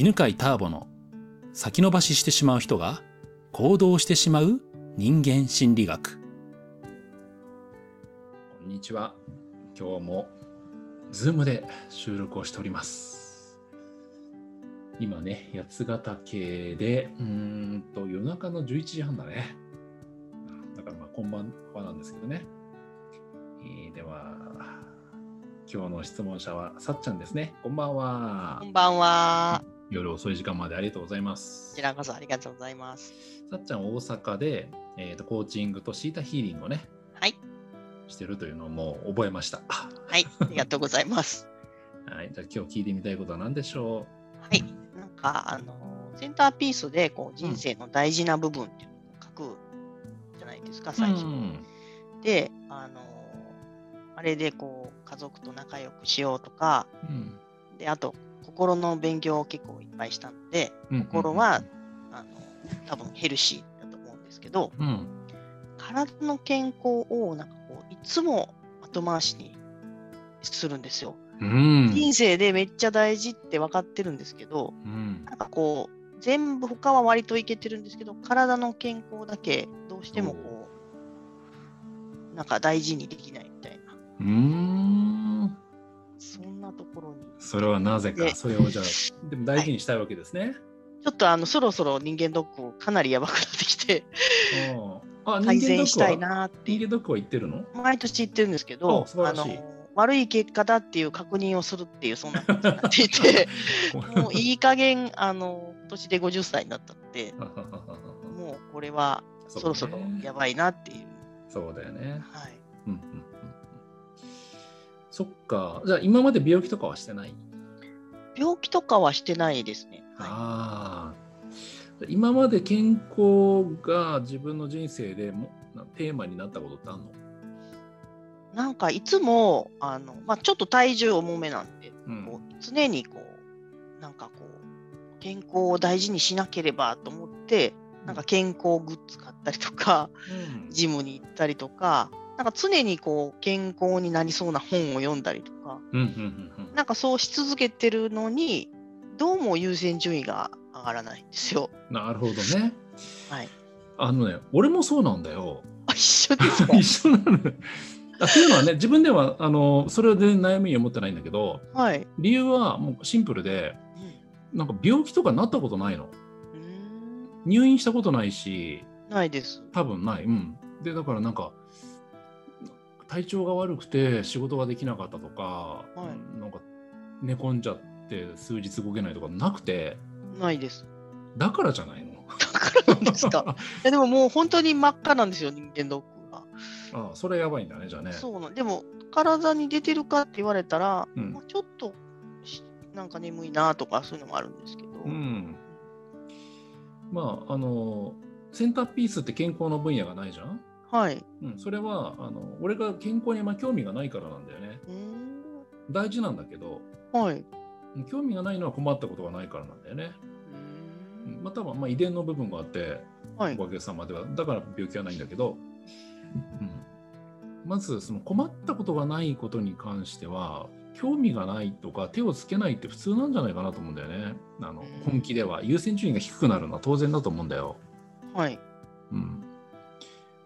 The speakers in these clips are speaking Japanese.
犬飼ターボの先延ばししてしまう人が行動してしまう人間心理学。こんにちは。今日もズームで収録をしております。今ね八ヶ岳でうーんと夜中の11時半だね。だからまあこんばんはなんですけどね、えーでは今日の質問者はさっちゃんですね。こんばんは。こんばんは。夜遅い時間までありがとうございまこすち。らこそありがとうございます。さっちゃん大阪で、えー、とコーチングとシータヒーリングをねはい。してるというのをもう覚えました。はい。ありがとうございます。はい、じゃあ今日聞いてみたいことは何でしょはい。なんか、あの、センターピースで、こう、人生の大事な部分っていうのを書くじゃないですか、う最初。うんで、あの、あれで、こう、家族と仲良くしようとか、うんで、あと、心の勉強を結構いっぱいしたので、うん心は、あの、多分ヘルシーだと思うんですけど、うん体の健康を、なんかこう、いつも後回しにするんですよ。うん。人生でめっちゃ大事って分かってるんですけど、うん。なんかこう、全部他は割といけてるんですけど、体の健康だけどうしてもこう、なんか大事にできないみたいな、うーん。そんなところに。それはなぜかでそれをじゃあでも大事にしたいわけですね。ちょっとあの、そろそろ人間ドックかなりやばくなってきて、うんあ改善したいなって。人間ドックは言ってるの？毎年言ってるんですけどあ、の、悪い結果だっていう確認をするっていう、そんな感じになっていて、もういい加減、あの、今年で50歳になったので、もうこれはそろそろやばいなっていう。そうだよね。はい。うんうんそっか。じゃあ今まで病気とかはしてない？病気とかはしてないですね。はああ。今まで健康が自分の人生でもなテーマになったことってあるの？い、なんかいつもあの、まあ、ちょっと体重重めなんで、うんこう常にこうなんかこう健康を大事にしなければと思ってなんか健康グッズ買ったりとかうんジムに行ったりとかなんか常にこう健康になりそうな本を読んだりとかうんうんうんなんかそうし続けてるのにどうも優先順位が上がらないんですよ。うんなるほどね。はい、あのね、俺もそうなんだよ。あ一緒ですか？一緒なの。あっていうのはね、自分ではあのそれは全然悩みに思ってないんだけど、はい。理由はもうシンプルで、なんか病気とかなったことないの。入院したことないし、ないです。多分ない。うん。で、だからなんか、体調が悪くて仕事ができなかったとか、はいなんか寝込んじゃって数日動けないとかなくて、ないです。だからじゃないの？だからなんですか？でももう本当に真っ赤なんですよ、人間ドックが。ああ、それやばいんだね、じゃあね。そうなんでも、体に出てるかって言われたら、うんまあちょっとしなんか眠いなとかそういうのもあるんですけど、うん。まあ、あの、センターピースって健康の分野がないじゃん？はい。うん、それはあの俺が健康にあんま興味がないからなんだよね。大事なんだけど、はい。興味がないのは困ったことがないからなんだよね。まあ多分まあ遺伝の部分があって、はいお。かげさまでは、だから病気はないんだけど、うん、まずその困ったことがないことに関しては、興味がないとか手をつけないって普通なんじゃないかなと思うんだよね。あのうん本気では優先順位が低くなるのは当然だと思うんだよ。はい。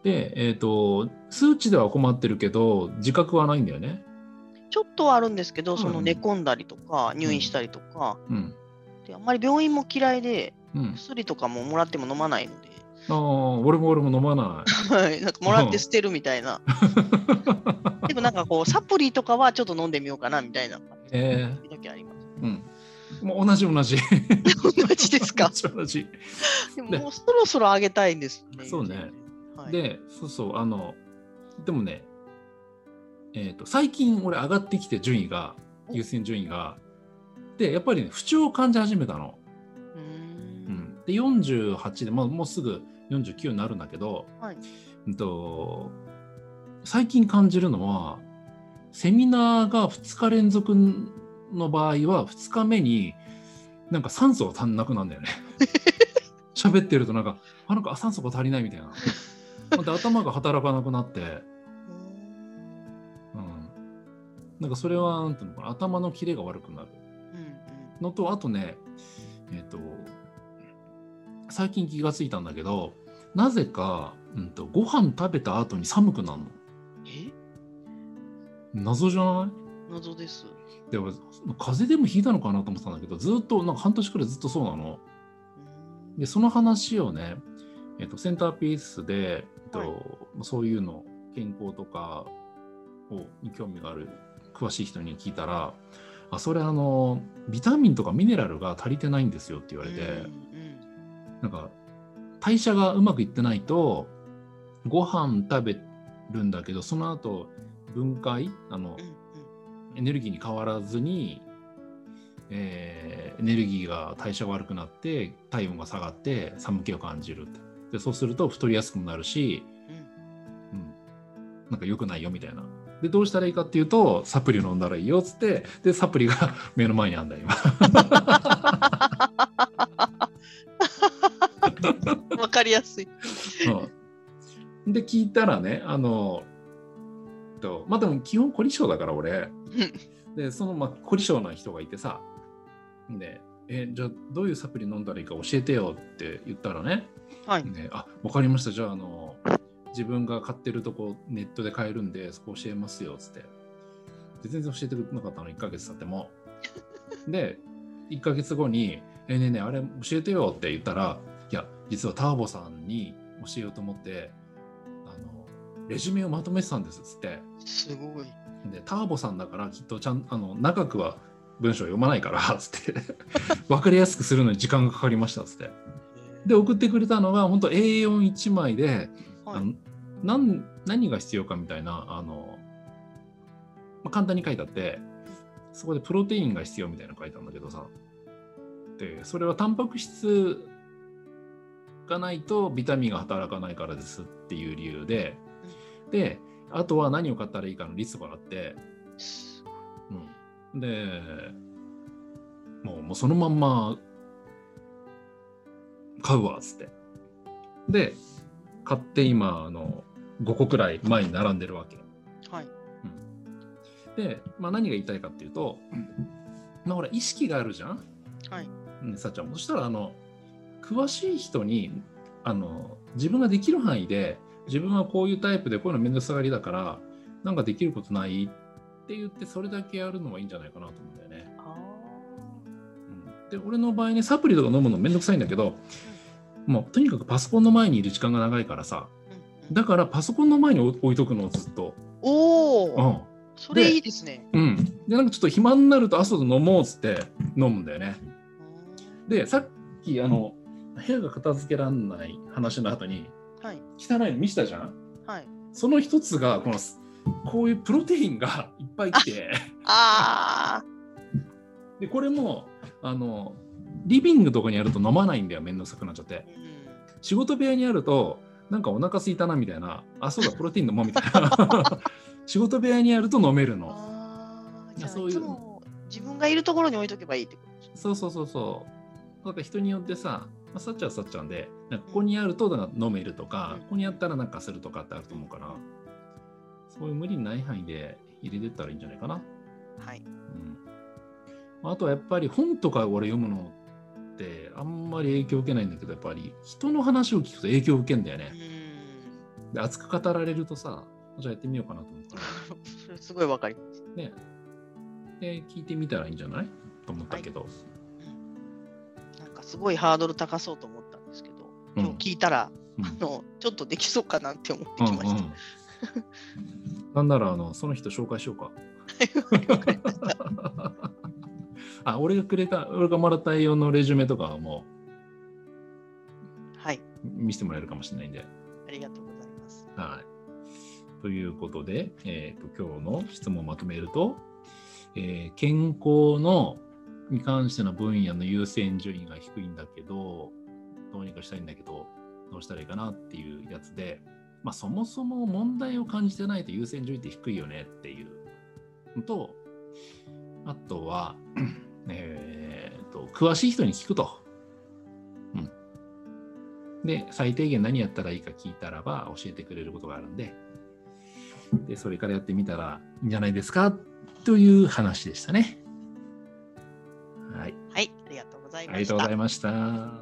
うん、で、えっ、と、数値では困ってるけど、自覚はないんだよね。ちょっとはあるんですけど、そのうん寝込んだりとか、入院したりとか、うん。であんまり病院も嫌いで、うん、薬とかももらっても飲まないので、ああ、俺も俺も飲まない。はい。なんかもらって捨てるみたいな。でもなんかこう、サプリとかはちょっと飲んでみようかなみたいな感あります。うん。もう同じ同じ。同じですか？同じ同じ。でももうそろそろあげたいんですね。そうね。はい、で、そうそう、あの、でもね、えっ、と、最近俺上がってきて順位が、お優先順位が、で、やっぱりね、不調を感じ始めたの。うんん、で、48で、まあ、もうすぐ49になるんだけど、はい。うんと、最近感じるのは、セミナーが2日連続の場合は、2日目になんか酸素が足んなくなるんだよね。喋ってるとなんか、あ、なんかあ酸素が足りないみたいな。で頭が働かなくなって、うん。なんかそれは、なんていうのかな、頭のキレが悪くなるのと、あとね、えっ、と、最近気がついたんだけど、なぜか、うんと、ご飯食べた後に寒くなるの。え？謎じゃない？謎です。でも風邪でもひいたのかなと思ってたんだけどずっとなんか半年くらいずっとそうなの。うでその話をね、えっとセンターピースで、えっとはい。そういうの健康とかをに興味がある詳しい人に聞いたらあそれあのビタミンとかミネラルが足りてないんですよって言われて、うんうんなんか代謝がうまくいってないとご飯食べるんだけどその後分解あの、エネルギーに変わらずに、えーエネルギーが代謝が悪くなって体温が下がって寒気を感じるってでそうすると太りやすくもなるし、うん。うん、なんか良くないよみたいな。でどうしたらいいかっていうとサプリ飲んだらいいよっつってでサプリが 目の前にあんだ今。わかりやすい。う。んで聞いたらねあのとまあでも基本凝り性だから俺。でそのまあ凝り性な人がいてさ。でえじゃあどういうサプリ飲んだらいいか教えてよって言ったらね。はい。であ分かりました。じゃああの自分が買ってるとこネットで買えるんでそこ教えますよっつって。で全然教えてくれなかったの1ヶ月経っても。で1ヶ月後に「えねえねえあれ教えてよ」って言ったら「いや実はターボさんに教えようと思ってあのレジュメをまとめてたんです」っつって。すごい。でターボさんだからきっとちゃんあの長くは文章読まないから つって。分かりやすくするのに時間がかかりましたっつって。で送ってくれたのが本当 A41 枚で、はい。あのなん何が必要かみたいなあの、まあ、簡単に書いてあってそこでプロテインが必要みたいなの書いてあるんだけどさ。でそれはタンパク質がないとビタミンが働かないからですっていう理由でであとは何を買ったらいいかのリストがあって、うん、でもうもうそのまんま買うわっつって。で買って今あの5個くらい前に並んでるわけ。はい。で、まあ、何が言いたいかっていうと、まあ、ほら意識があるじゃん、はい。ね、さっちゃんも。そしたらあの詳しい人にあの自分ができる範囲で自分はこういうタイプでこういうの面倒くさがりだからなんかできることないって言ってそれだけやるのがいいんじゃないかなと思うんだよね。あうんで俺の場合ねサプリとか飲むのめんどくさいんだけどもうとにかくパソコンの前にいる時間が長いからさだからパソコンの前に置いとくのをずっと。おお、うんそれいいですね。うん、でなんかちょっと暇になると朝と飲もうっつって飲むんだよね。でさっきあの部屋が片付けらんない話の後にはい。汚いの見せたじゃん？はい。その一つがこのこういうプロテインが いっぱい来てあでこれもあのリビングとかにあると飲まないんだよめんどくさくなっちゃってあ。うん。仕事部屋にあるとなんかお腹すいたなみたいなあそうだプロテイン飲もうみたいな 仕事部屋にあると飲めるのああ。じゃあそういう自分がいるところに置いとけばいいってこと？そうそうそうそうだから人によってさ、まあ、さっちゃんはさっちゃんでなんかここにあるとなんか飲めるとか、うんここにあったらなんかするとかってあると思うからそういう無理ない範囲で入れてったらいいんじゃないかな。はい。うん、あとはやっぱり本とか俺読むのってあんまり影響受けないんだけどやっぱり人の話を聞くと影響受けんだようね。ん。で熱く語られるとさじゃあやってみようかなと思ったらそれすごいわかります。ねで聞いてみたらいいんじゃない？と思ったけど、なんかすごいハードル高そうと思ったんですけど、うん今日聞いたら、うんあのちょっとできそうかなって思ってきました。うんうん なんならあのその人紹介しようか。あ俺がくれた俺がもらった栄養のレジュメとかはもはい。う見せてもらえるかもしれないんで。ありがとうございます。はい。ということで、えー、と今日の質問をまとめると、えー健康のに関しての分野の優先順位が低いんだけど、どうにかしたいんだけど、どうしたらいいかなっていうやつで、まあ、そもそも問題を感じてないと優先順位って低いよねっていうのと、あとは、えー、と詳しい人に聞くと。うん。で、最低限何やったらいいか聞いたらば教えてくれることがあるんで、で、それからやってみたらいいんじゃないですか？という話でしたね。はい。はい、ありがとうございました。ありがとうございました。